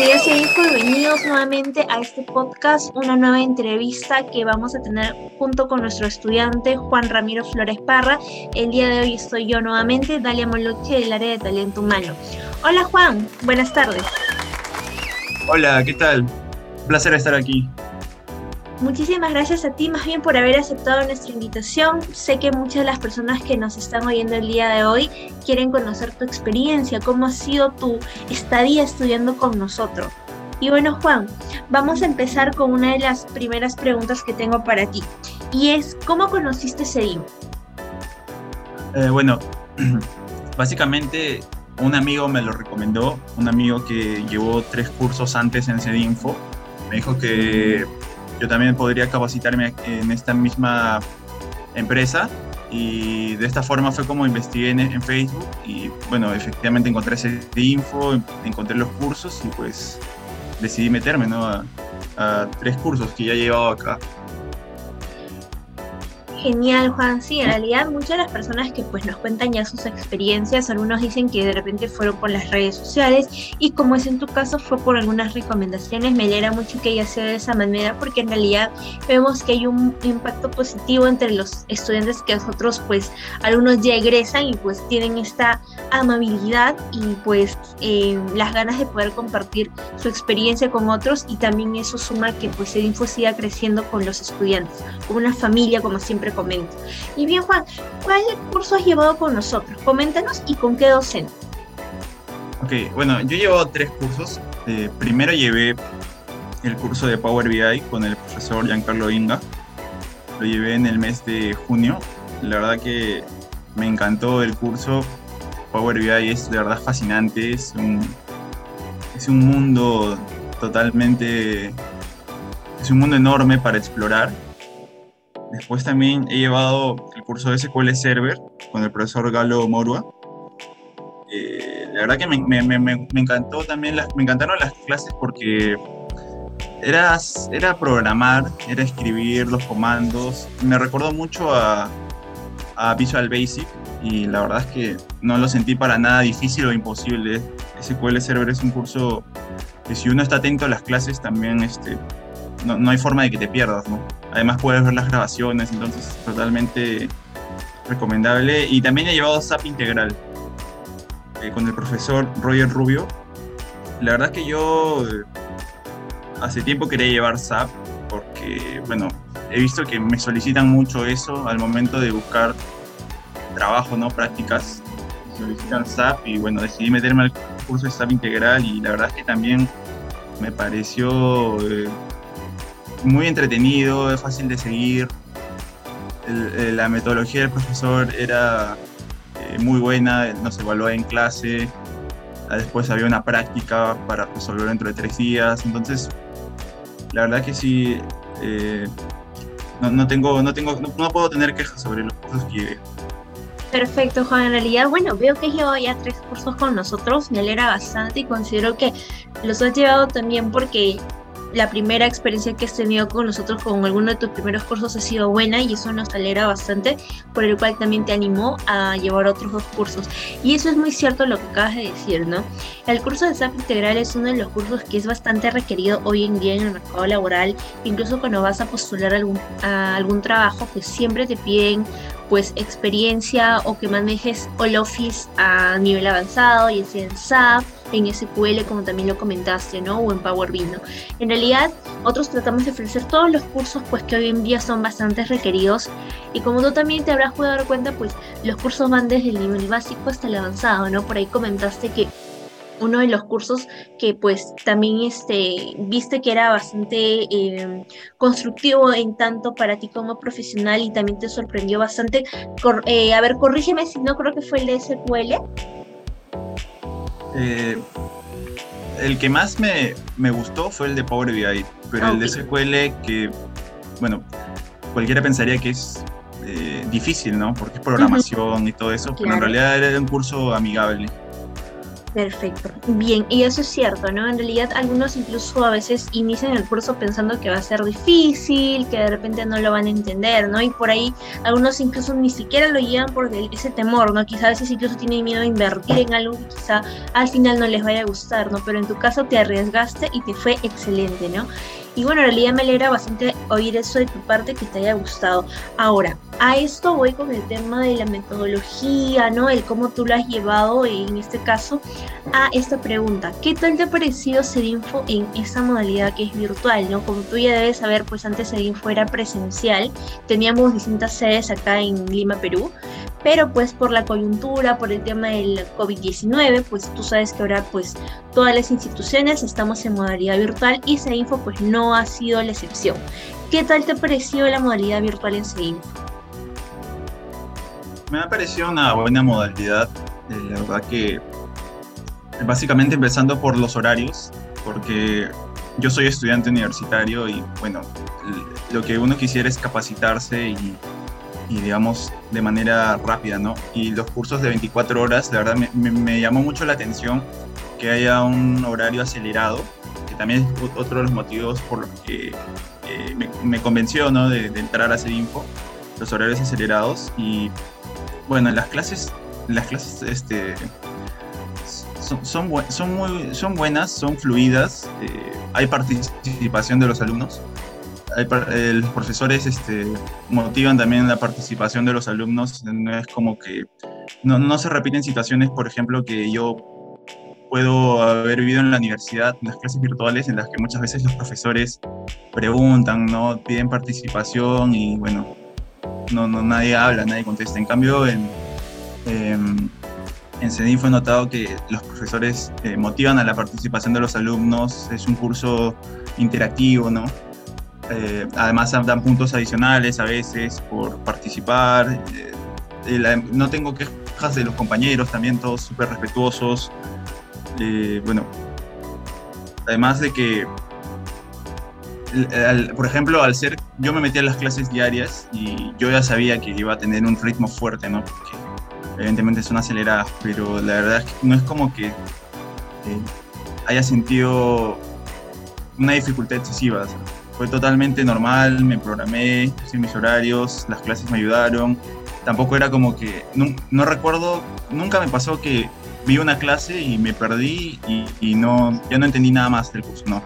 comunidad Info, bienvenidos nuevamente a este podcast, una nueva entrevista que vamos a tener junto con nuestro estudiante Juan Ramiro Flores Parra. El día de hoy estoy yo nuevamente, Dalia Moloche del área de talento humano. Hola Juan, buenas tardes. Hola, ¿qué tal? Un placer estar aquí. Muchísimas gracias a ti más bien por haber aceptado nuestra invitación. Sé que muchas de las personas que nos están oyendo el día de hoy quieren conocer tu experiencia, cómo ha sido tu estadía estudiando con nosotros. Y bueno, Juan, vamos a empezar con una de las primeras preguntas que tengo para ti. Y es, ¿cómo conociste CEDIM? Eh, bueno, básicamente un amigo me lo recomendó, un amigo que llevó tres cursos antes en CEDINFO. Me dijo que yo también podría capacitarme en esta misma empresa y de esta forma fue como investigué en, Facebook y bueno, efectivamente encontré ese info, encontré los cursos y pues decidí meterme ¿no? a, a tres cursos que ya he llevado acá. Genial, Juan. Sí, en realidad muchas de las personas que pues nos cuentan ya sus experiencias, algunos dicen que de repente fueron por las redes sociales y como es en tu caso fue por algunas recomendaciones, me alegra mucho que haya sido de esa manera porque en realidad vemos que hay un impacto positivo entre los estudiantes que nosotros pues algunos ya egresan y pues tienen esta amabilidad y pues eh, las ganas de poder compartir su experiencia con otros y también eso suma que pues el info siga creciendo con los estudiantes, como una familia como siempre comento. Y bien, Juan, ¿cuál curso has llevado con nosotros? Coméntanos y con qué docente. Ok, bueno, yo he llevado tres cursos. Eh, primero llevé el curso de Power BI con el profesor Giancarlo Inga. Lo llevé en el mes de junio. La verdad que me encantó el curso. Power BI es de verdad fascinante. Es un, es un mundo totalmente... Es un mundo enorme para explorar Después también he llevado el curso de SQL Server con el profesor Galo Morua. Eh, la verdad que me, encantó también, me encantaron las clases porque era, era programar, era escribir los comandos. Me recordó mucho a, a Visual Basic y la verdad es que no lo sentí para nada difícil o imposible. SQL Server es un curso que si uno está atento a las clases también este, no, no hay forma de que te pierdas, ¿no? Además puedes ver las grabaciones, entonces totalmente recomendable. Y también he llevado SAP Integral eh, con el profesor Roger Rubio. La verdad es que yo eh, hace tiempo quería llevar SAP porque, bueno, he visto que me solicitan mucho eso al momento de buscar trabajo, ¿no? Prácticas. Solicitan SAP y, bueno, decidí meterme al curso de SAP Integral y la verdad es que también me pareció... Eh, muy entretenido, es fácil de seguir. la metodología del profesor era eh, muy buena, nos evaluó en clase. Después había una práctica para resolver dentro de tres días. Entonces, la verdad que sí, eh, no, no, tengo, no, tengo, no, puedo tener quejas sobre los cursos que llevé. Perfecto, Juan. En realidad, bueno, veo que has llevado ya tres cursos con nosotros. Me alegra bastante y considero que los has llevado también porque la primera experiencia que has tenido con nosotros con alguno de tus primeros cursos ha sido buena y eso nos alegra bastante, por el cual también te animó a llevar otros dos cursos. Y eso es muy cierto lo que acabas de decir, ¿no? El curso de SAP Integral es uno de los cursos que es bastante requerido hoy en día en el mercado laboral, incluso cuando vas a postular algún, a algún trabajo, pues siempre te piden pues experiencia o que manejes All Office a nivel avanzado, y sea en SAP, en SQL, como también lo comentaste, ¿no? O en Power BI, En realidad, otros tratamos de ofrecer todos los cursos, pues que hoy en día son bastante requeridos. Y como tú también te habrás podido dar cuenta, pues los cursos van desde el nivel básico hasta el avanzado, ¿no? Por ahí comentaste que uno de los cursos que pues también este, viste que era bastante eh, constructivo en tanto para ti como profesional y también te sorprendió bastante. Eh, a ver, corrígeme si no creo que fue el de SQL. Eh, el que más me, gustó fue el de Power BI, pero el de SQL que, bueno, cualquiera pensaría que es difícil, ¿no? Porque es programación y todo eso, pero en realidad era un curso amigable. Perfecto. Bien, y eso es cierto, ¿no? En realidad algunos incluso a veces inician el curso pensando que va a ser difícil, que de repente no lo van a entender, ¿no? Y por ahí algunos incluso ni siquiera lo llevan por ese temor, ¿no? Quizá a veces incluso tienen miedo a invertir en algo que quizá al final no les vaya a gustar, ¿no? Pero en tu caso te arriesgaste y te fue excelente, ¿no? Y bueno, en realidad me alegra bastante oír eso de tu parte que te haya gustado. Ahora, a esto voy con el tema de la metodología, ¿no? El cómo tú lo has llevado, en este caso, a esta pregunta. ¿Qué tal te ha parecido Sedinfo en esta modalidad que es virtual, ¿no? Como tú ya debes saber, pues antes Sedinfo era presencial. Teníamos distintas sedes acá en Lima, Perú pero pues por la coyuntura, por el tema del COVID-19, pues tú sabes que ahora pues todas las instituciones estamos en modalidad virtual y CEINFO pues no ha sido la excepción. ¿Qué tal te pareció la modalidad virtual en CEINFO? Me ha parecido una buena modalidad, eh, la verdad que básicamente empezando por los horarios, porque yo soy estudiante universitario y bueno, lo que uno quisiera es capacitarse y y digamos de manera rápida, ¿no? Y los cursos de 24 horas, la verdad me, llamó mucho la atención que haya un horario acelerado, que también es otro de los motivos por los que eh, me, convenció, ¿no? De, entrar a hacer info, los horarios acelerados y bueno, las clases, las clases, este, son, son, son, muy, son buenas, son fluidas, eh, hay participación de los alumnos los profesores este, motivan también la participación de los alumnos. No es como que no, se repiten situaciones, por ejemplo, que yo puedo haber vivido en la universidad, en las clases virtuales, en las que muchas veces los profesores preguntan, ¿no? piden participación y bueno, no, nadie habla, nadie contesta. En cambio, en, en, en CEDIN fue notado que los profesores eh, motivan a la participación de los alumnos, es un curso interactivo, ¿no? Eh, además dan puntos adicionales a veces por participar. Eh, no tengo quejas de los compañeros, también todos súper respetuosos. Eh, bueno, además de que, por ejemplo, al ser, yo me metí a las clases diarias y yo ya sabía que iba a tener un ritmo fuerte, ¿no? Porque evidentemente son aceleradas, pero la verdad es que no es como que haya sentido una dificultad excesiva fue totalmente normal, me programé, hice mis horarios, las clases me ayudaron. Tampoco era como que, no, recuerdo, nunca me pasó que vi una clase y me perdí y, no, ya no entendí nada más del curso, no.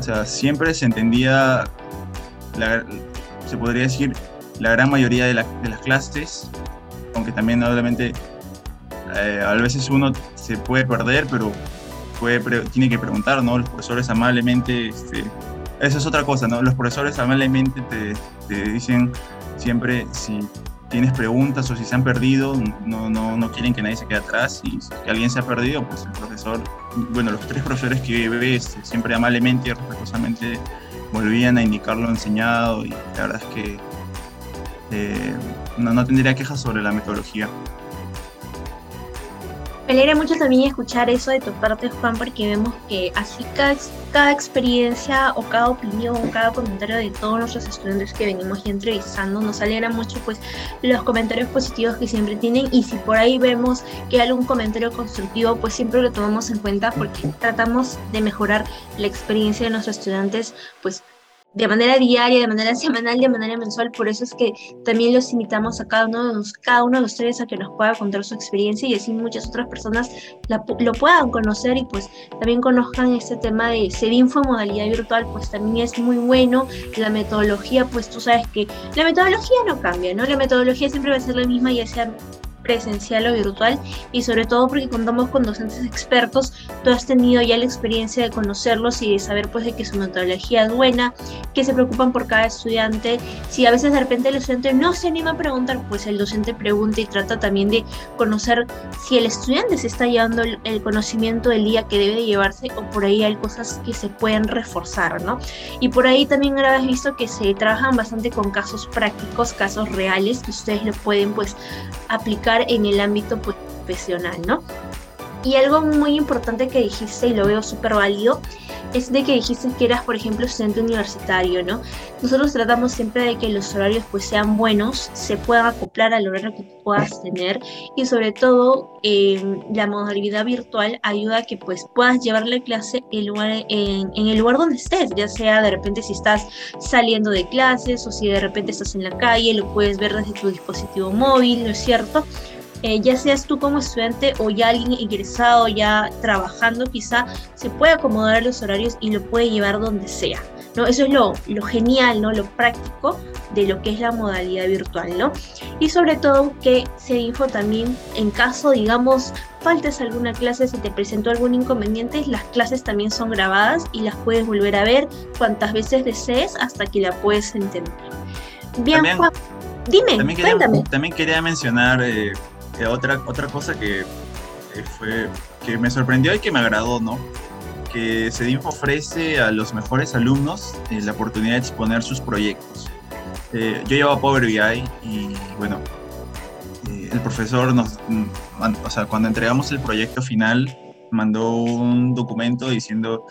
O sea, siempre se entendía, se podría decir, la gran mayoría de, de las clases, aunque también obviamente eh, a veces uno se puede perder, pero puede, tiene que preguntar, ¿no? Los profesores amablemente este, esa es otra cosa, ¿no? Los profesores amablemente te, te dicen siempre si tienes preguntas o si se han perdido, no, no, no quieren que nadie se quede atrás y si alguien se ha perdido, pues el profesor, bueno, los tres profesores que yo este, siempre amablemente y respetuosamente volvían a indicar lo enseñado y la verdad es que eh, no, no tendría quejas sobre la metodología. Me alegra mucho también escuchar eso de tu parte, Juan, porque vemos que así cada, experiencia o cada opinión, cada comentario de todos nuestros estudiantes que venimos ya entrevistando, nos alegra mucho pues los comentarios positivos que siempre tienen. Y si por ahí vemos que hay algún comentario constructivo, pues siempre lo tomamos en cuenta porque tratamos de mejorar la experiencia de nuestros estudiantes pues de manera diaria, de manera semanal, de manera mensual. Por eso es que también los invitamos a cada uno de, los, cada uno de ustedes a que nos pueda contar su experiencia y así muchas otras personas lo puedan conocer y pues también conozcan este tema de ser info modalidad virtual, pues también es muy bueno. La metodología, pues tú sabes que la metodología no cambia, ¿no? La metodología siempre va a ser la misma, ya sea presencial o virtual y sobre todo porque contamos con docentes expertos, tú has tenido ya la experiencia de conocerlos y de saber pues de que su metodología es buena, que se preocupan por cada estudiante, si a veces de repente el estudiante no se anima a preguntar, pues el docente pregunta y trata también de conocer si el estudiante se está llevando el, conocimiento del día que debe llevarse o por ahí hay cosas que se pueden reforzar, ¿no? Y por ahí también habrás visto que se trabajan bastante con casos prácticos, casos reales que ustedes lo pueden pues aplicar en el ámbito profesional, ¿no? Y algo muy importante que dijiste y lo veo súper válido es de que dijiste que eras, por ejemplo, estudiante universitario, ¿no? Nosotros tratamos siempre de que los horarios pues sean buenos, se puedan acoplar al horario que puedas tener y sobre todo em, la modalidad virtual ayuda a que pues puedas llevar la clase en, lugar, en, en, el lugar donde estés, ya sea de repente si estás saliendo de clases o si de repente estás en la calle, lo puedes ver desde tu dispositivo móvil, ¿no es cierto? Eh, ya seas tú como estudiante o ya alguien ingresado, ya trabajando, quizá se puede acomodar a los horarios y lo puede llevar donde sea. ¿no? Eso es lo, lo genial, ¿no? lo práctico de lo que es la modalidad virtual. ¿no? Y sobre todo que info también, en caso, digamos, faltes alguna clase, se te presentó algún inconveniente, las clases también son grabadas y las puedes volver a ver cuantas veces desees hasta que la puedes entender. Bien, Juan, dime, también cuéntame. también quería mencionar eh, otra, otra cosa que, fue, que me sorprendió y que me agradó, ¿no? Que CEDINFO ofrece a los mejores alumnos eh, la oportunidad de exponer sus proyectos. Eh, yo llevo a Power BI y bueno, eh, el profesor nos, mm, o sea, cuando entregamos el proyecto final, mandó un documento diciendo,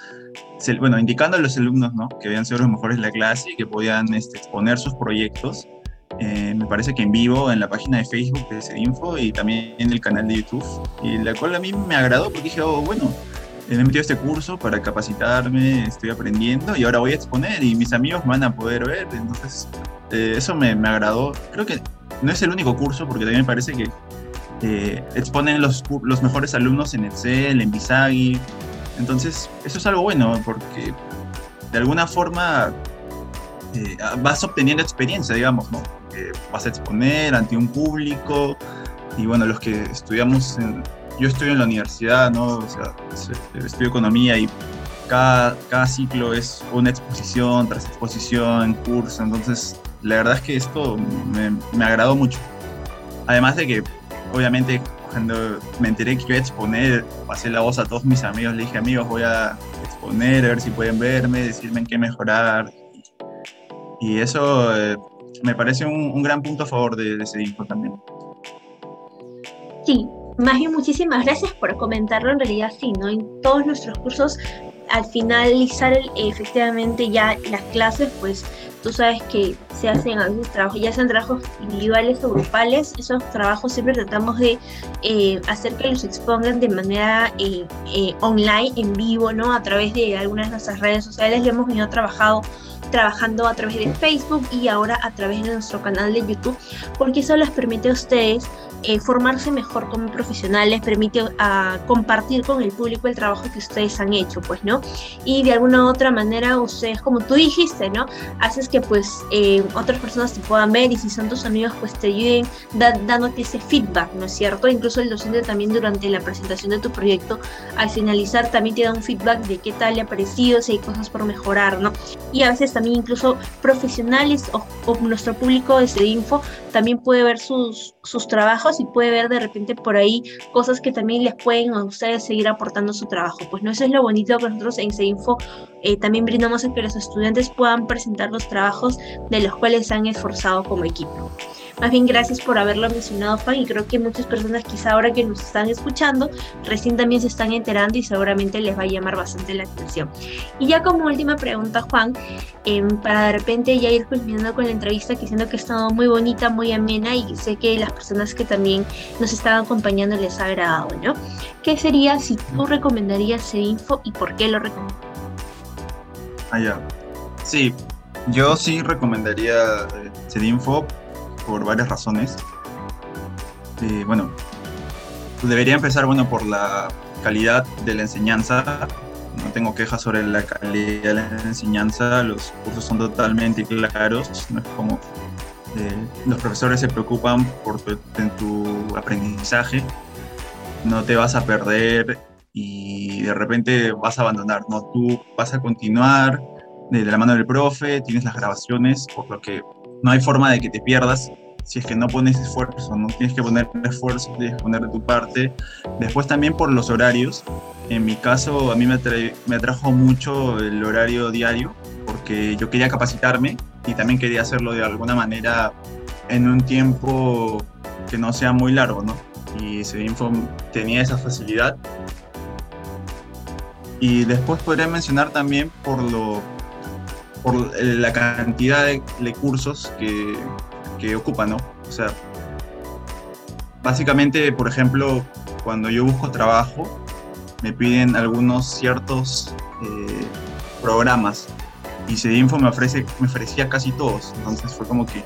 bueno, indicando a los alumnos, ¿no? Que habían sido los mejores de la clase y que podían este, exponer sus proyectos eh, me parece que en vivo en la página de Facebook de Sedinfo y también en el canal de YouTube, y la cual a mí me agradó porque dije, oh, bueno, me he metido este curso para capacitarme, estoy aprendiendo y ahora voy a exponer y mis amigos van a poder ver, entonces eh, eso me, me, agradó. Creo que no es el único curso porque también me parece que eh, exponen los, los mejores alumnos en Excel, en Visagi, entonces eso es algo bueno porque de alguna forma vas obteniendo experiencia, digamos, ¿no? Vas a exponer ante un público y bueno, los que estudiamos, en, yo estudio en la universidad, ¿no? O sea, estudio economía y cada, cada ciclo es una exposición tras exposición, curso, entonces la verdad es que esto me, me agradó mucho. Además de que, obviamente, cuando me enteré que iba a exponer, pasé la voz a todos mis amigos, le dije, amigos, voy a exponer, a ver si pueden verme, decirme en qué mejorar. Y eso eh, me parece un, gran punto a favor de, ese disco también. Sí, más bien muchísimas gracias por comentarlo. En realidad sí, ¿no? En todos nuestros cursos, al finalizar efectivamente ya las clases, pues tú sabes que se hacen algunos trabajos, ya sean trabajos individuales o grupales, esos trabajos siempre tratamos de eh, hacer que los expongan de manera eh, eh, online, en vivo, ¿no? A través de algunas de nuestras redes sociales, lo hemos venido trabajado trabajando a través de Facebook y ahora a través de nuestro canal de YouTube, porque eso les permite a ustedes eh, formarse mejor como profesionales, permite uh, compartir con el público el trabajo que ustedes han hecho, pues, ¿no? Y de alguna u otra manera, ustedes, como tú dijiste, ¿no? Haces que, pues, eh, otras personas te puedan ver y si son tus amigos, pues, te ayuden dándote ese feedback, ¿no es cierto? Incluso el docente también durante la presentación de tu proyecto, al finalizar, también te da un feedback de qué tal le ha parecido, si hay cosas por mejorar, ¿no? Y a veces también incluso profesionales o, nuestro público de info también puede ver sus, sus trabajos y puede ver de repente por ahí cosas que también les pueden a ustedes seguir aportando su trabajo. Pues no, eso es lo bonito que nosotros en CEINFO eh, también brindamos a que los estudiantes puedan presentar los trabajos de los cuales se han esforzado como equipo. Más bien, gracias por haberlo mencionado, Juan, y creo que muchas personas quizá ahora que nos están escuchando, recién también se están enterando y seguramente les va a llamar bastante la atención. Y ya como última pregunta, Juan, em, para de repente ya ir culminando con la entrevista, que siento que ha estado muy bonita, muy amena, y sé que las personas que también nos están acompañando les ha agradado, ¿no? ¿Qué sería si tú recomendarías info y por qué lo recomendarías? Ah, ya. Sí, yo sí recomendaría eh, info por varias razones. Eh, bueno, debería empezar bueno, por la calidad de la enseñanza. No tengo quejas sobre la calidad de la enseñanza, los cursos son totalmente claros, no es como eh, los profesores se preocupan por tu, tu aprendizaje, no te vas a perder y de repente vas a abandonar, no, tú vas a continuar de la mano del profe, tienes las grabaciones, por lo que no hay forma de que te pierdas si es que no pones esfuerzo, no tienes que poner esfuerzo, tienes que poner de tu parte. Después también por los horarios. En mi caso, a mí me, me atrajo mucho el horario diario porque yo quería capacitarme y también quería hacerlo de alguna manera en un tiempo que no sea muy largo, ¿no? Y Sedinfo tenía esa facilidad. Y después podría mencionar también por, lo, por la cantidad de, cursos que, que ocupa, ¿no? O sea, básicamente, por ejemplo, cuando yo busco trabajo, me piden algunos ciertos eh, programas y Cedinfo me, ofrece, me ofrecía casi todos. Entonces fue como que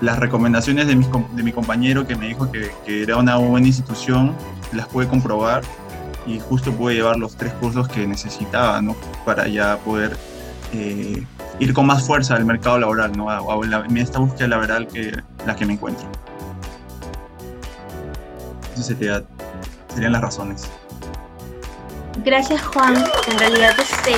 las recomendaciones de mi, de mi compañero que me dijo que, que, era una buena institución, las pude comprobar y justo pude llevar los tres cursos que necesitaba ¿no? para ya poder eh, ir con más fuerza al mercado laboral, ¿no? a, a, esta búsqueda laboral que la que me encuentro. Esas sería, serían las razones. Gracias Juan, en realidad este,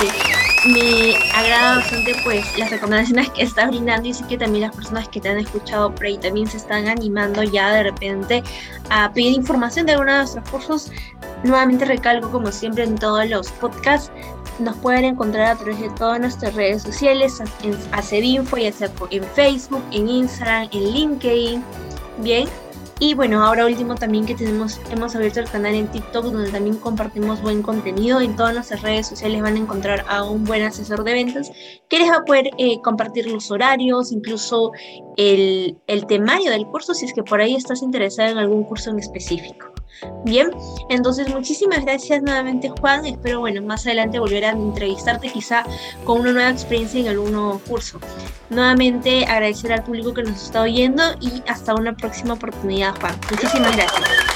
me agrada bastante pues las recomendaciones que estás brindando y sé que también las personas que te han escuchado por ahí también se están animando ya de repente a pedir información de alguno de nuestros cursos. Nuevamente recalco como siempre en todos los podcasts, nos pueden encontrar a través de todas nuestras redes sociales, en Acedinfo, ya sea en Facebook, en Instagram, en LinkedIn. Bien, y bueno, ahora último también que tenemos, hemos abierto el canal en TikTok donde también compartimos buen contenido. En todas nuestras redes sociales van a encontrar a un buen asesor de ventas que les va a poder eh, compartir los horarios, incluso el, el temario del curso si es que por ahí estás interesado en algún curso en específico. Bien, entonces muchísimas gracias nuevamente Juan, espero bueno, más adelante volver a entrevistarte quizá con una nueva experiencia en algún nuevo curso. Nuevamente agradecer al público que nos está oyendo y hasta una próxima oportunidad Juan. Muchísimas gracias.